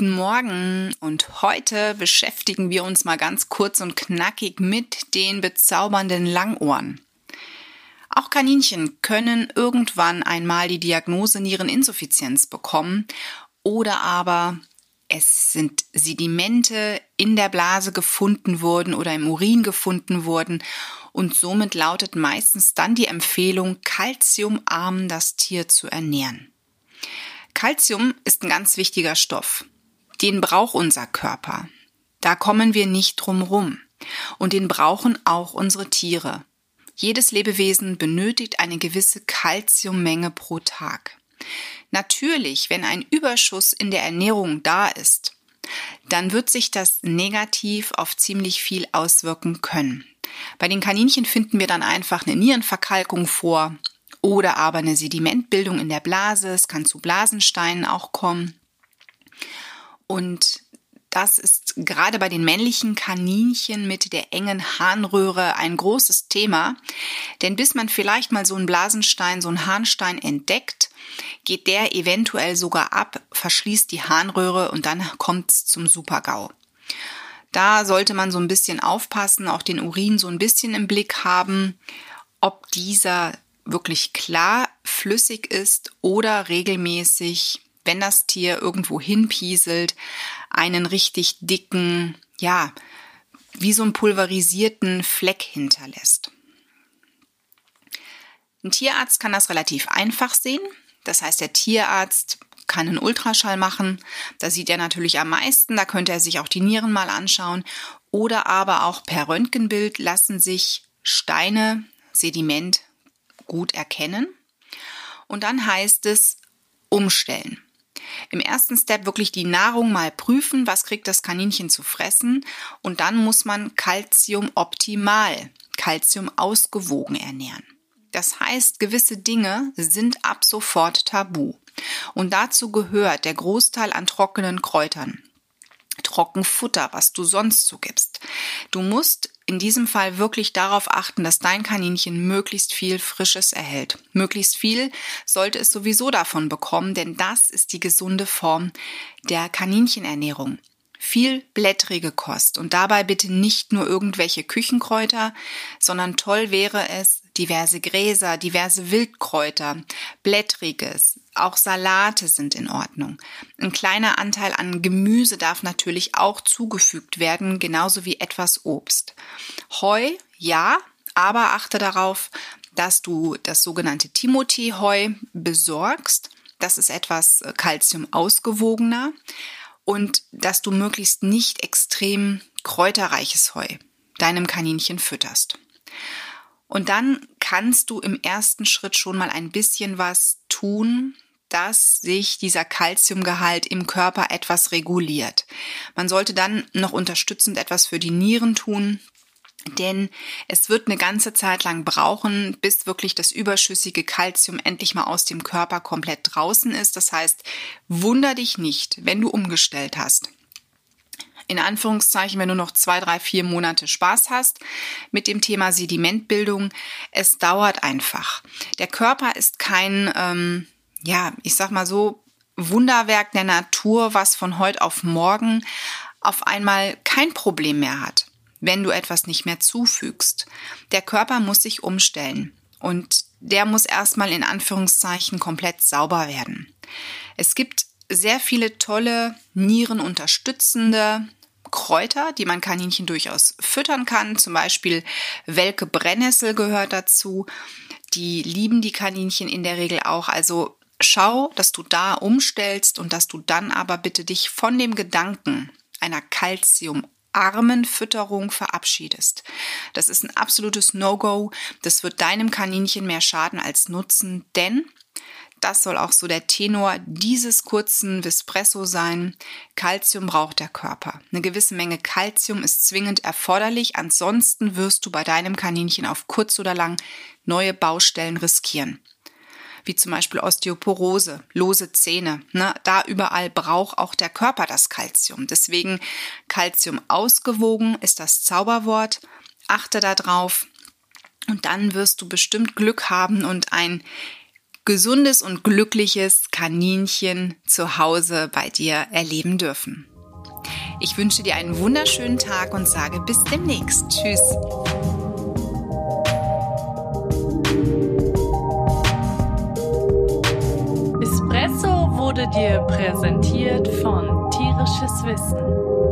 Guten Morgen und heute beschäftigen wir uns mal ganz kurz und knackig mit den bezaubernden Langohren. Auch Kaninchen können irgendwann einmal die Diagnose Niereninsuffizienz bekommen oder aber es sind Sedimente in der Blase gefunden worden oder im Urin gefunden worden und somit lautet meistens dann die Empfehlung, kalziumarm das Tier zu ernähren. Calcium ist ein ganz wichtiger Stoff. Den braucht unser Körper. Da kommen wir nicht drum rum. Und den brauchen auch unsere Tiere. Jedes Lebewesen benötigt eine gewisse Calciummenge pro Tag. Natürlich, wenn ein Überschuss in der Ernährung da ist, dann wird sich das negativ auf ziemlich viel auswirken können. Bei den Kaninchen finden wir dann einfach eine Nierenverkalkung vor oder aber eine Sedimentbildung in der Blase. Es kann zu Blasensteinen auch kommen. Und das ist gerade bei den männlichen Kaninchen mit der engen Harnröhre ein großes Thema. Denn bis man vielleicht mal so einen Blasenstein, so einen Harnstein entdeckt, geht der eventuell sogar ab, verschließt die Harnröhre und dann kommt es zum Supergau. Da sollte man so ein bisschen aufpassen, auch den Urin so ein bisschen im Blick haben, ob dieser wirklich klar flüssig ist oder regelmäßig, wenn das Tier irgendwo hinpieselt, einen richtig dicken, ja, wie so einen pulverisierten Fleck hinterlässt. Ein Tierarzt kann das relativ einfach sehen. Das heißt, der Tierarzt kann einen Ultraschall machen. Da sieht er natürlich am meisten. Da könnte er sich auch die Nieren mal anschauen. Oder aber auch per Röntgenbild lassen sich Steine, Sediment gut erkennen. Und dann heißt es umstellen. Im ersten Step wirklich die Nahrung mal prüfen, was kriegt das Kaninchen zu fressen und dann muss man Calcium optimal, Calcium ausgewogen ernähren. Das heißt, gewisse Dinge sind ab sofort tabu. Und dazu gehört der Großteil an trockenen Kräutern. Trockenfutter, was du sonst so gibst. Du musst in diesem Fall wirklich darauf achten, dass dein Kaninchen möglichst viel Frisches erhält. Möglichst viel sollte es sowieso davon bekommen, denn das ist die gesunde Form der Kaninchenernährung. Viel blättrige Kost und dabei bitte nicht nur irgendwelche Küchenkräuter, sondern toll wäre es, diverse Gräser, diverse Wildkräuter, blättriges, auch Salate sind in Ordnung. Ein kleiner Anteil an Gemüse darf natürlich auch zugefügt werden, genauso wie etwas Obst. Heu, ja, aber achte darauf, dass du das sogenannte Timothy-Heu besorgst. Das ist etwas Kalzium ausgewogener und dass du möglichst nicht extrem kräuterreiches Heu deinem Kaninchen fütterst. Und dann kannst du im ersten Schritt schon mal ein bisschen was tun, dass sich dieser Kalziumgehalt im Körper etwas reguliert. Man sollte dann noch unterstützend etwas für die Nieren tun, denn es wird eine ganze Zeit lang brauchen, bis wirklich das überschüssige Kalzium endlich mal aus dem Körper komplett draußen ist. Das heißt, wunder dich nicht, wenn du umgestellt hast. In Anführungszeichen, wenn du noch zwei, drei, vier Monate Spaß hast mit dem Thema Sedimentbildung. Es dauert einfach. Der Körper ist kein, ähm, ja, ich sag mal so, Wunderwerk der Natur, was von heute auf morgen auf einmal kein Problem mehr hat wenn du etwas nicht mehr zufügst. Der Körper muss sich umstellen und der muss erstmal in Anführungszeichen komplett sauber werden. Es gibt sehr viele tolle nierenunterstützende Kräuter, die man Kaninchen durchaus füttern kann. Zum Beispiel Welke Brennnessel gehört dazu. Die lieben die Kaninchen in der Regel auch. Also schau, dass du da umstellst und dass du dann aber bitte dich von dem Gedanken einer Calcium armen Fütterung verabschiedest. Das ist ein absolutes No-Go. Das wird deinem Kaninchen mehr schaden als nutzen, denn das soll auch so der Tenor dieses kurzen Vespresso sein. Calcium braucht der Körper. Eine gewisse Menge Calcium ist zwingend erforderlich, ansonsten wirst du bei deinem Kaninchen auf kurz oder lang neue Baustellen riskieren wie zum Beispiel Osteoporose, lose Zähne. Ne? Da überall braucht auch der Körper das Kalzium. Deswegen Kalzium ausgewogen ist das Zauberwort. Achte darauf und dann wirst du bestimmt Glück haben und ein gesundes und glückliches Kaninchen zu Hause bei dir erleben dürfen. Ich wünsche dir einen wunderschönen Tag und sage bis demnächst. Tschüss. Espresso wurde dir präsentiert von Tierisches Wissen